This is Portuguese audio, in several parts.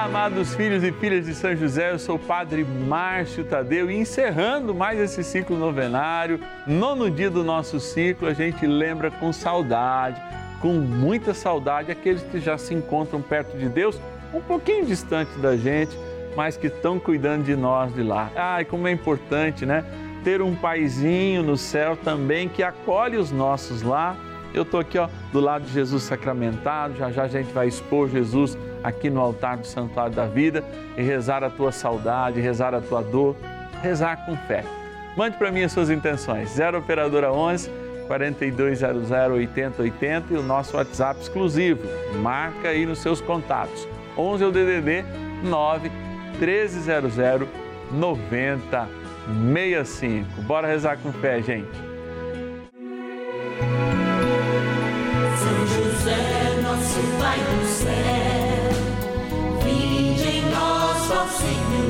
Amados filhos e filhas de São José, eu sou o Padre Márcio Tadeu e encerrando mais esse ciclo novenário, nono dia do nosso ciclo, a gente lembra com saudade, com muita saudade, aqueles que já se encontram perto de Deus, um pouquinho distante da gente, mas que estão cuidando de nós de lá. Ai, como é importante, né? Ter um paizinho no céu também que acolhe os nossos lá. Eu estou aqui ó, do lado de Jesus sacramentado, já já a gente vai expor Jesus aqui no altar do Santuário da Vida e rezar a tua saudade, rezar a tua dor, rezar com fé. Mande para mim as suas intenções. 0 Operadora 11 4200 8080 e o nosso WhatsApp exclusivo. Marca aí nos seus contatos. 11 é o DDD 9 1300 9065. Bora rezar com fé, gente. Nosso Pai do céu. Ó Senhor,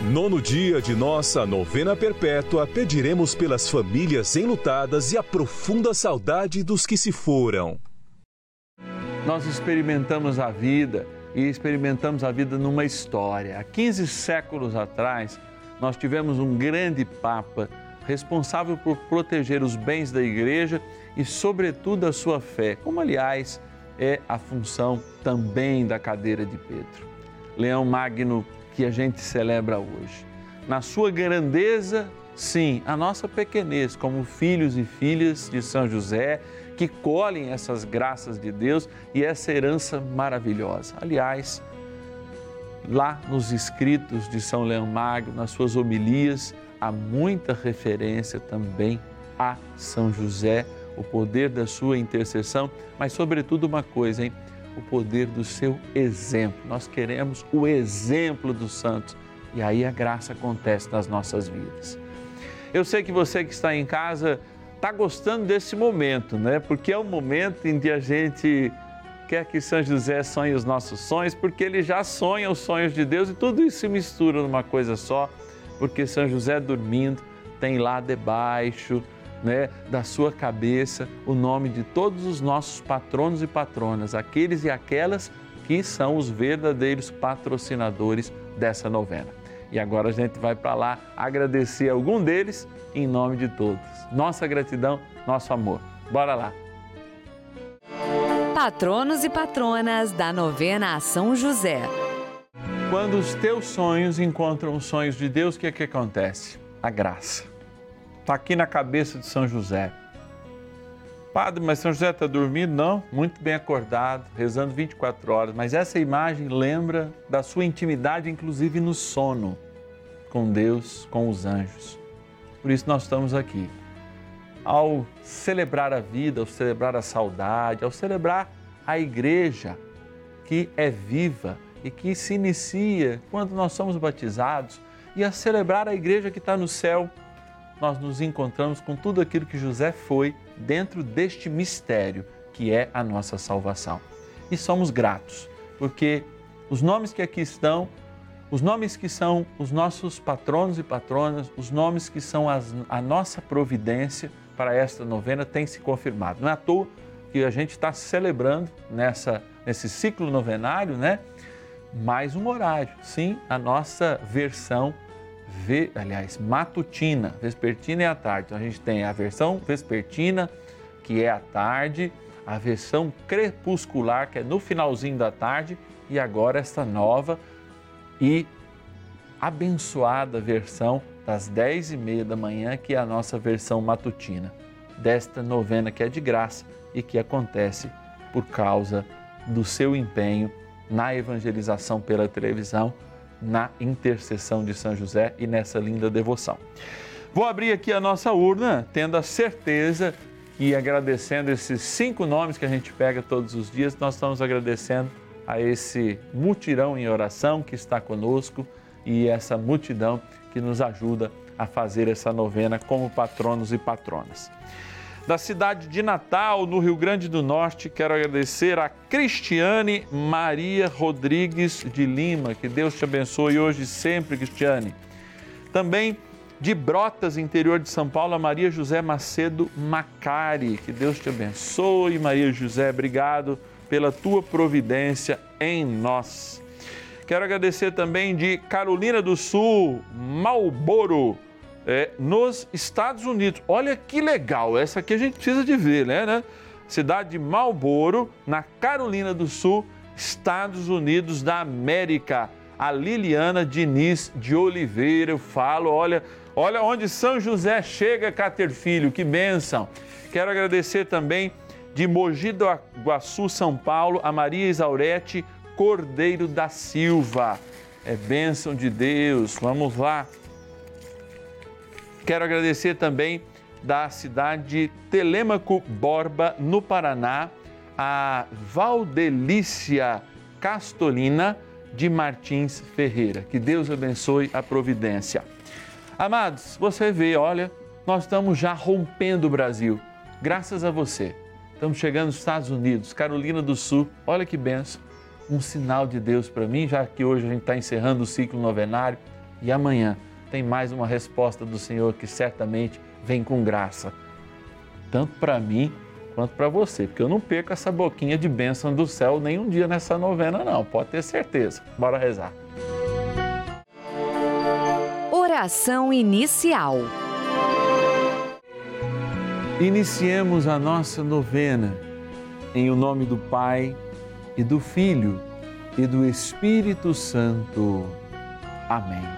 Nono dia de nossa novena perpétua, pediremos pelas famílias enlutadas e a profunda saudade dos que se foram. Nós experimentamos a vida e experimentamos a vida numa história. Há 15 séculos atrás, nós tivemos um grande Papa responsável por proteger os bens da igreja e, sobretudo, a sua fé, como, aliás, é a função também da cadeira de Pedro. Leão Magno que a gente celebra hoje. Na sua grandeza, sim, a nossa pequenez, como filhos e filhas de São José, que colhem essas graças de Deus e essa herança maravilhosa. Aliás, lá nos escritos de São Leão Magno, nas suas homilias, há muita referência também a São José, o poder da sua intercessão, mas sobretudo uma coisa, hein? O poder do seu exemplo. Nós queremos o exemplo dos santos e aí a graça acontece nas nossas vidas. Eu sei que você que está em casa está gostando desse momento, né? Porque é o momento em que a gente quer que São José sonhe os nossos sonhos, porque ele já sonha os sonhos de Deus e tudo isso se mistura numa coisa só, porque São José dormindo tem lá debaixo né, da sua cabeça o nome de todos os nossos patronos e patronas, aqueles e aquelas que são os verdadeiros patrocinadores dessa novena. E agora a gente vai para lá agradecer algum deles em nome de todos. Nossa gratidão, nosso amor. Bora lá. Patronos e patronas da novena São José. Quando os teus sonhos encontram os sonhos de Deus, o que, é que acontece? A graça Está aqui na cabeça de São José. Padre, mas São José está dormindo? Não, muito bem acordado, rezando 24 horas. Mas essa imagem lembra da sua intimidade, inclusive no sono, com Deus, com os anjos. Por isso nós estamos aqui. Ao celebrar a vida, ao celebrar a saudade, ao celebrar a igreja que é viva e que se inicia quando nós somos batizados, e a celebrar a igreja que está no céu nós nos encontramos com tudo aquilo que José foi dentro deste mistério que é a nossa salvação. E somos gratos, porque os nomes que aqui estão, os nomes que são os nossos patronos e patronas, os nomes que são as, a nossa providência para esta novena têm se confirmado. Não é à toa que a gente está celebrando nessa, nesse ciclo novenário, né? Mais um horário, sim, a nossa versão, ve, aliás, matutina, vespertina é à tarde. Então a gente tem a versão vespertina, que é à tarde, a versão crepuscular, que é no finalzinho da tarde, e agora esta nova e abençoada versão das 10 e meia da manhã, que é a nossa versão matutina desta novena que é de graça e que acontece por causa do seu empenho na evangelização pela televisão, na intercessão de São José e nessa linda devoção. Vou abrir aqui a nossa urna, tendo a certeza e agradecendo esses cinco nomes que a gente pega todos os dias, nós estamos agradecendo a esse mutirão em oração que está conosco e essa multidão que nos ajuda a fazer essa novena como patronos e patronas da cidade de Natal, no Rio Grande do Norte. Quero agradecer a Cristiane Maria Rodrigues de Lima. Que Deus te abençoe hoje e sempre, Cristiane. Também de Brotas, interior de São Paulo, a Maria José Macedo Macari. Que Deus te abençoe, Maria José. Obrigado pela tua providência em nós. Quero agradecer também de Carolina do Sul, Malboro é, nos Estados Unidos. Olha que legal, essa aqui a gente precisa de ver, né? né? Cidade de Marlboro, na Carolina do Sul, Estados Unidos da América. A Liliana Diniz de Oliveira, eu falo, olha, olha onde São José chega, Cater Filho, que bênção. Quero agradecer também de Mogi do Guaçu, São Paulo, a Maria Isaurete Cordeiro da Silva. É bênção de Deus. Vamos lá. Quero agradecer também da cidade de Telêmaco Borba, no Paraná, a Valdelícia Castolina de Martins Ferreira. Que Deus abençoe a providência. Amados, você vê, olha, nós estamos já rompendo o Brasil, graças a você. Estamos chegando nos Estados Unidos, Carolina do Sul, olha que benção. Um sinal de Deus para mim, já que hoje a gente está encerrando o ciclo novenário e amanhã tem mais uma resposta do Senhor que certamente vem com graça, tanto para mim quanto para você, porque eu não perco essa boquinha de bênção do céu nenhum dia nessa novena, não, pode ter certeza. Bora rezar. Oração inicial. Iniciemos a nossa novena em o nome do Pai e do Filho e do Espírito Santo. Amém.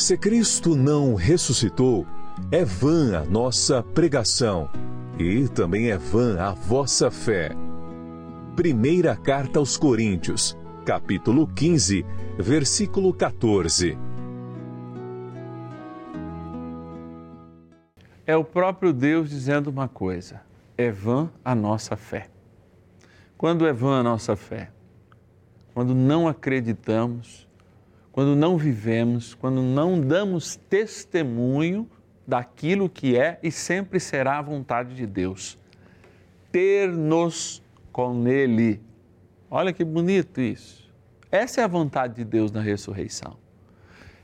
Se Cristo não ressuscitou, é vã a nossa pregação e também é vã a vossa fé. Primeira Carta aos Coríntios, capítulo 15, versículo 14. É o próprio Deus dizendo uma coisa: é vã a nossa fé. Quando é vã a nossa fé? Quando não acreditamos, quando não vivemos, quando não damos testemunho daquilo que é e sempre será a vontade de Deus. Ter-nos com Ele. Olha que bonito isso. Essa é a vontade de Deus na ressurreição.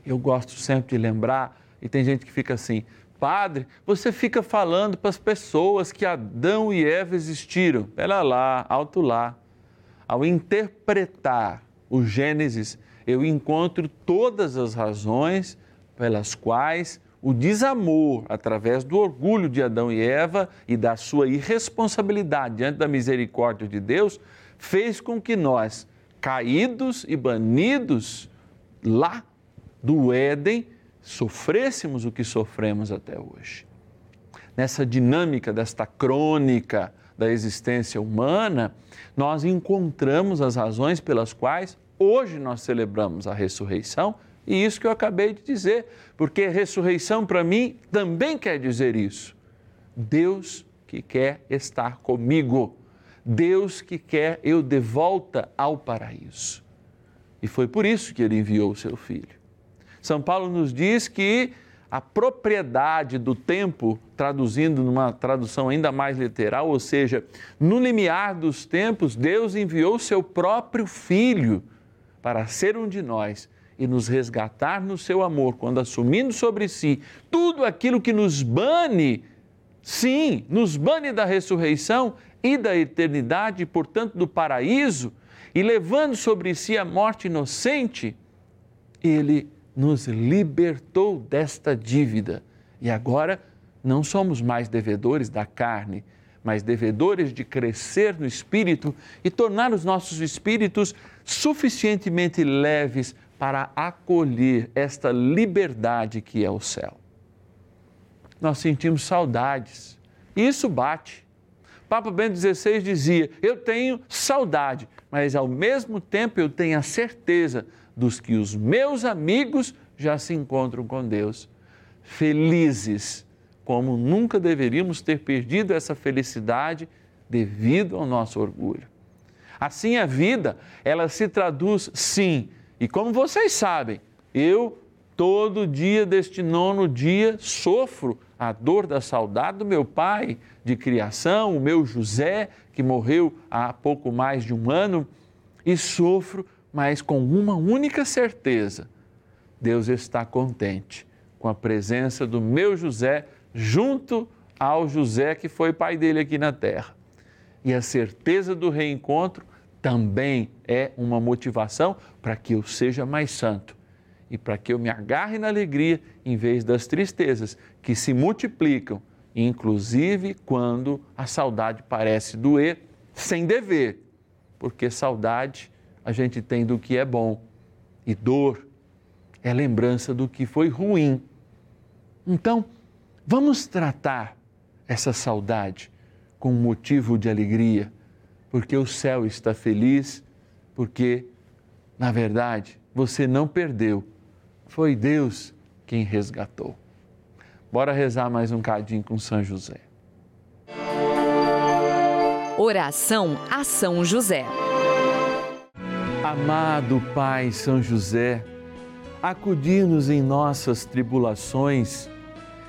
Eu gosto sempre de lembrar, e tem gente que fica assim, Padre, você fica falando para as pessoas que Adão e Eva existiram. Pera lá, alto lá. Ao interpretar o Gênesis, eu encontro todas as razões pelas quais o desamor, através do orgulho de Adão e Eva e da sua irresponsabilidade diante da misericórdia de Deus, fez com que nós, caídos e banidos lá do Éden, sofrêssemos o que sofremos até hoje. Nessa dinâmica desta crônica da existência humana, nós encontramos as razões pelas quais hoje nós celebramos a ressurreição e isso que eu acabei de dizer, porque ressurreição para mim também quer dizer isso. Deus que quer estar comigo, Deus que quer eu de volta ao paraíso. E foi por isso que ele enviou o seu filho. São Paulo nos diz que a propriedade do tempo, traduzindo numa tradução ainda mais literal, ou seja, no limiar dos tempos, Deus enviou o seu próprio Filho para ser um de nós e nos resgatar no seu amor, quando assumindo sobre si tudo aquilo que nos bane, sim, nos bane da ressurreição e da eternidade, portanto do paraíso, e levando sobre si a morte inocente, ele nos libertou desta dívida. E agora não somos mais devedores da carne, mas devedores de crescer no espírito e tornar os nossos espíritos suficientemente leves para acolher esta liberdade que é o céu. Nós sentimos saudades, e isso bate. Papa Bento XVI dizia: Eu tenho saudade, mas ao mesmo tempo eu tenho a certeza dos que os meus amigos já se encontram com Deus. Felizes, como nunca deveríamos ter perdido essa felicidade devido ao nosso orgulho. Assim a vida, ela se traduz sim, e como vocês sabem, eu todo dia deste nono dia sofro a dor da saudade do meu pai de criação, o meu José, que morreu há pouco mais de um ano, e sofro mas com uma única certeza: Deus está contente com a presença do meu José junto ao José que foi pai dele aqui na terra. E a certeza do reencontro também é uma motivação para que eu seja mais santo e para que eu me agarre na alegria em vez das tristezas que se multiplicam, inclusive quando a saudade parece doer sem dever, porque saudade a gente tem do que é bom e dor é lembrança do que foi ruim. Então, vamos tratar essa saudade com motivo de alegria, porque o céu está feliz, porque, na verdade, você não perdeu, foi Deus quem resgatou. Bora rezar mais um cadinho com São José. Oração a São José. Amado Pai São José, acudir-nos em nossas tribulações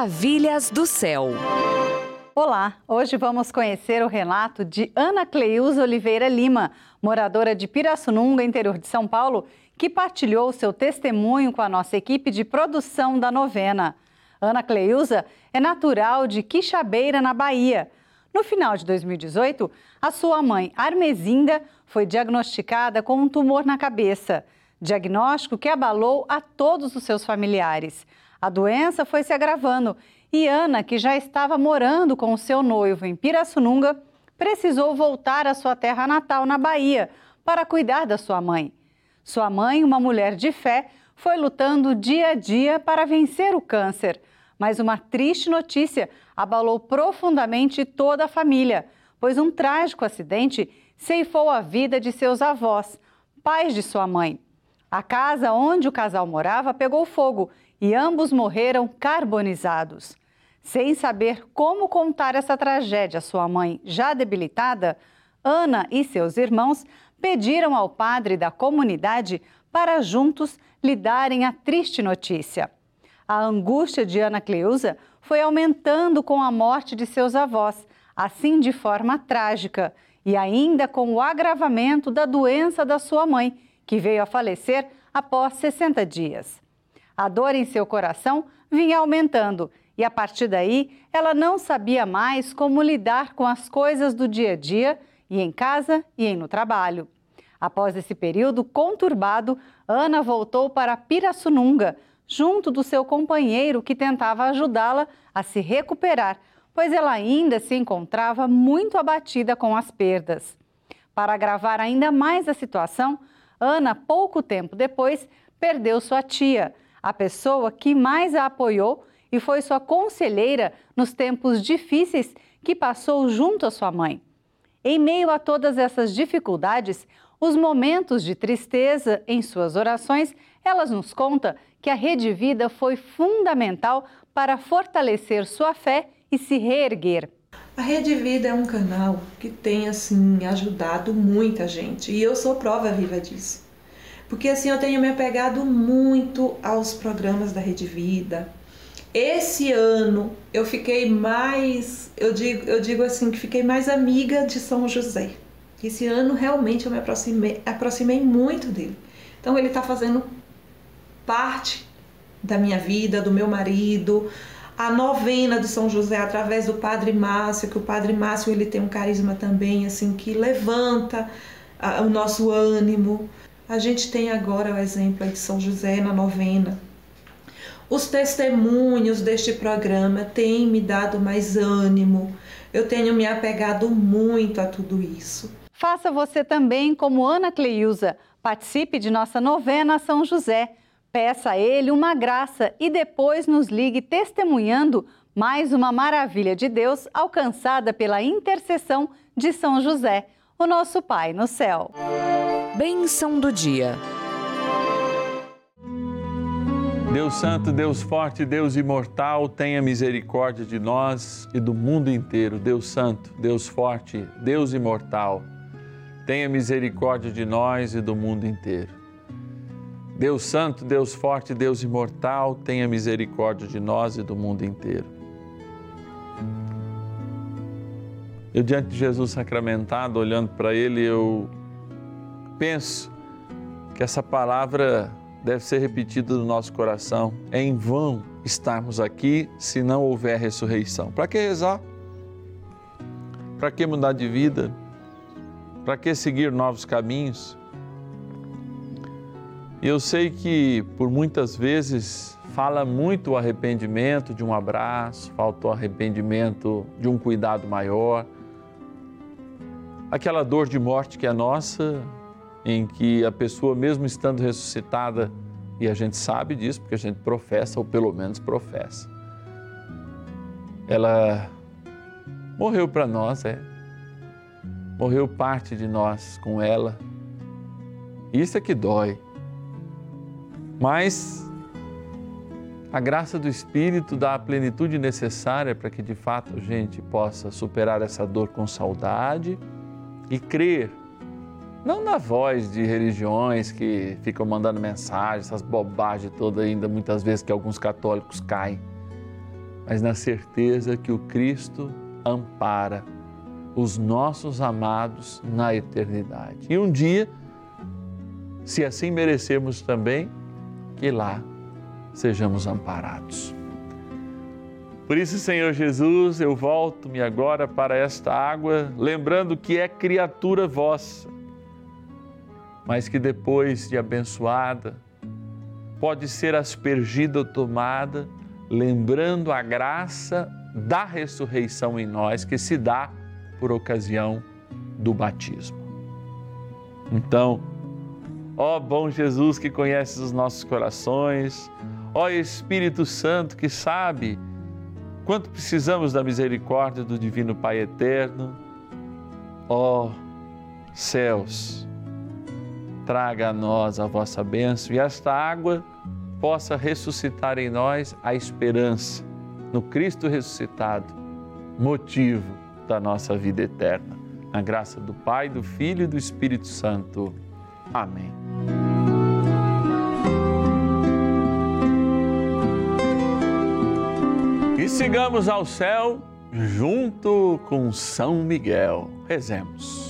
Maravilhas do Céu. Olá, hoje vamos conhecer o relato de Ana Cleusa Oliveira Lima, moradora de Pirassununga, interior de São Paulo, que partilhou seu testemunho com a nossa equipe de produção da novena. Ana Cleusa é natural de Quixabeira, na Bahia. No final de 2018, a sua mãe, Armezinga, foi diagnosticada com um tumor na cabeça, diagnóstico que abalou a todos os seus familiares. A doença foi se agravando e Ana, que já estava morando com o seu noivo em Pirassununga, precisou voltar à sua terra natal, na Bahia, para cuidar da sua mãe. Sua mãe, uma mulher de fé, foi lutando dia a dia para vencer o câncer. Mas uma triste notícia abalou profundamente toda a família, pois um trágico acidente ceifou a vida de seus avós, pais de sua mãe. A casa onde o casal morava pegou fogo e ambos morreram carbonizados. Sem saber como contar essa tragédia à sua mãe, já debilitada, Ana e seus irmãos pediram ao padre da comunidade para juntos lhe darem a triste notícia. A angústia de Ana Cleusa foi aumentando com a morte de seus avós, assim de forma trágica, e ainda com o agravamento da doença da sua mãe, que veio a falecer após 60 dias. A dor em seu coração vinha aumentando e a partir daí ela não sabia mais como lidar com as coisas do dia a dia e em casa e no trabalho. Após esse período conturbado, Ana voltou para Pirassununga, junto do seu companheiro que tentava ajudá-la a se recuperar, pois ela ainda se encontrava muito abatida com as perdas. Para agravar ainda mais a situação, Ana, pouco tempo depois, perdeu sua tia, a pessoa que mais a apoiou e foi sua conselheira nos tempos difíceis que passou junto à sua mãe. Em meio a todas essas dificuldades, os momentos de tristeza em suas orações, elas nos conta que a Rede Vida foi fundamental para fortalecer sua fé e se reerguer. A Rede Vida é um canal que tem assim ajudado muita gente e eu sou prova viva disso. Porque assim eu tenho me apegado muito aos programas da Rede Vida. Esse ano eu fiquei mais, eu digo, eu digo assim, que fiquei mais amiga de São José. Esse ano realmente eu me aproximei, aproximei muito dele. Então ele está fazendo parte da minha vida, do meu marido, a novena de São José através do Padre Márcio, que o Padre Márcio ele tem um carisma também assim que levanta o nosso ânimo. A gente tem agora o exemplo de São José na novena. Os testemunhos deste programa têm me dado mais ânimo. Eu tenho me apegado muito a tudo isso. Faça você também como Ana Cleusa. Participe de nossa novena São José. Peça a ele uma graça e depois nos ligue testemunhando Mais uma maravilha de Deus alcançada pela intercessão de São José, o nosso Pai no céu. Bênção do dia. Deus Santo, Deus Forte, Deus Imortal, tenha misericórdia de nós e do mundo inteiro. Deus Santo, Deus Forte, Deus Imortal, tenha misericórdia de nós e do mundo inteiro. Deus Santo, Deus Forte, Deus Imortal, tenha misericórdia de nós e do mundo inteiro. Eu, diante de Jesus sacramentado, olhando para Ele, eu penso que essa palavra deve ser repetida no nosso coração. É em vão estarmos aqui se não houver ressurreição. Para que rezar? Para que mudar de vida? Para que seguir novos caminhos? E eu sei que por muitas vezes fala muito o arrependimento de um abraço, faltou arrependimento de um cuidado maior aquela dor de morte que é nossa, em que a pessoa, mesmo estando ressuscitada, e a gente sabe disso porque a gente professa, ou pelo menos professa, ela morreu para nós, é. Morreu parte de nós com ela. Isso é que dói. Mas a graça do Espírito dá a plenitude necessária para que de fato a gente possa superar essa dor com saudade e crer, não na voz de religiões que ficam mandando mensagens, essas bobagens todas ainda muitas vezes que alguns católicos caem, mas na certeza que o Cristo ampara os nossos amados na eternidade. E um dia, se assim merecermos também, que lá sejamos amparados. Por isso, Senhor Jesus, eu volto-me agora para esta água, lembrando que é criatura vossa, mas que depois de abençoada, pode ser aspergida ou tomada, lembrando a graça da ressurreição em nós, que se dá por ocasião do batismo. Então, ó bom Jesus que conheces os nossos corações, ó Espírito Santo que sabe Quanto precisamos da misericórdia do Divino Pai Eterno, ó céus, traga a nós a vossa bênção e esta água possa ressuscitar em nós a esperança no Cristo ressuscitado, motivo da nossa vida eterna. Na graça do Pai, do Filho e do Espírito Santo. Amém. E sigamos ao céu junto com São Miguel. Rezemos.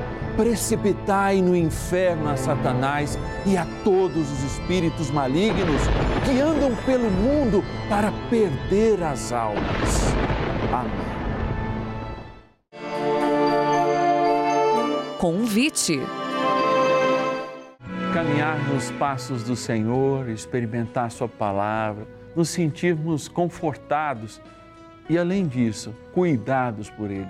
precipitai no inferno a Satanás e a todos os espíritos malignos que andam pelo mundo para perder as almas. Amém. Convite. Caminhar nos passos do Senhor, experimentar Sua palavra, nos sentirmos confortados e, além disso, cuidados por Ele.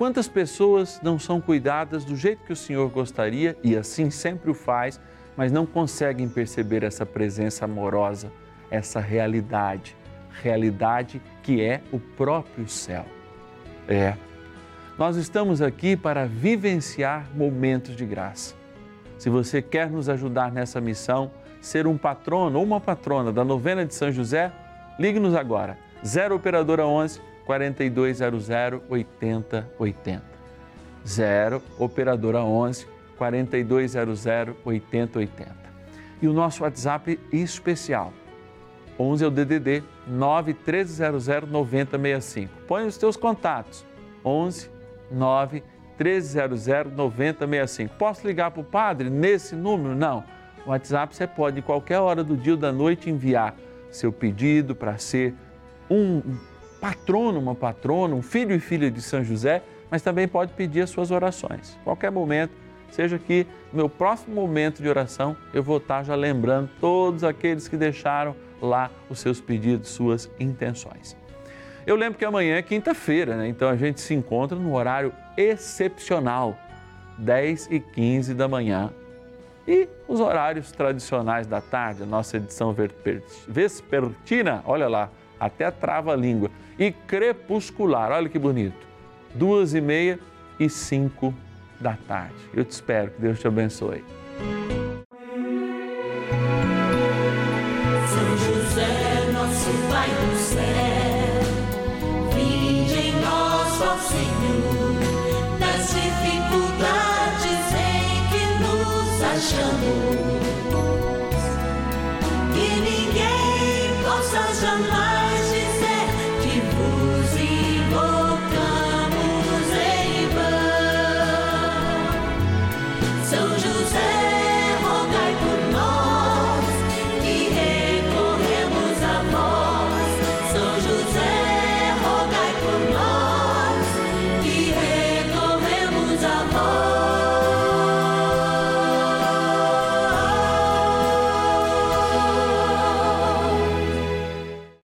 Quantas pessoas não são cuidadas do jeito que o Senhor gostaria e assim sempre o faz, mas não conseguem perceber essa presença amorosa, essa realidade, realidade que é o próprio céu. É. Nós estamos aqui para vivenciar momentos de graça. Se você quer nos ajudar nessa missão, ser um patrono ou uma patrona da novena de São José, ligue-nos agora 0 Operadora 11 4200 8080. 0 Operadora 11 4200 8080. E o nosso WhatsApp especial 11 é o DDD 9300 9065. Põe os teus contatos 11 9 1300 9065. Posso ligar para o padre nesse número? Não. O WhatsApp você pode, em qualquer hora do dia ou da noite, enviar seu pedido para ser um patrono, uma patrona, um filho e filha de São José, mas também pode pedir as suas orações. Qualquer momento, seja que no meu próximo momento de oração eu vou estar já lembrando todos aqueles que deixaram lá os seus pedidos, suas intenções. Eu lembro que amanhã é quinta-feira, né? então a gente se encontra no horário excepcional, 10 e 15 da manhã. E os horários tradicionais da tarde, a nossa edição vespertina, olha lá, até trava a língua. E crepuscular, olha que bonito, duas e meia e cinco da tarde. Eu te espero, que Deus te abençoe.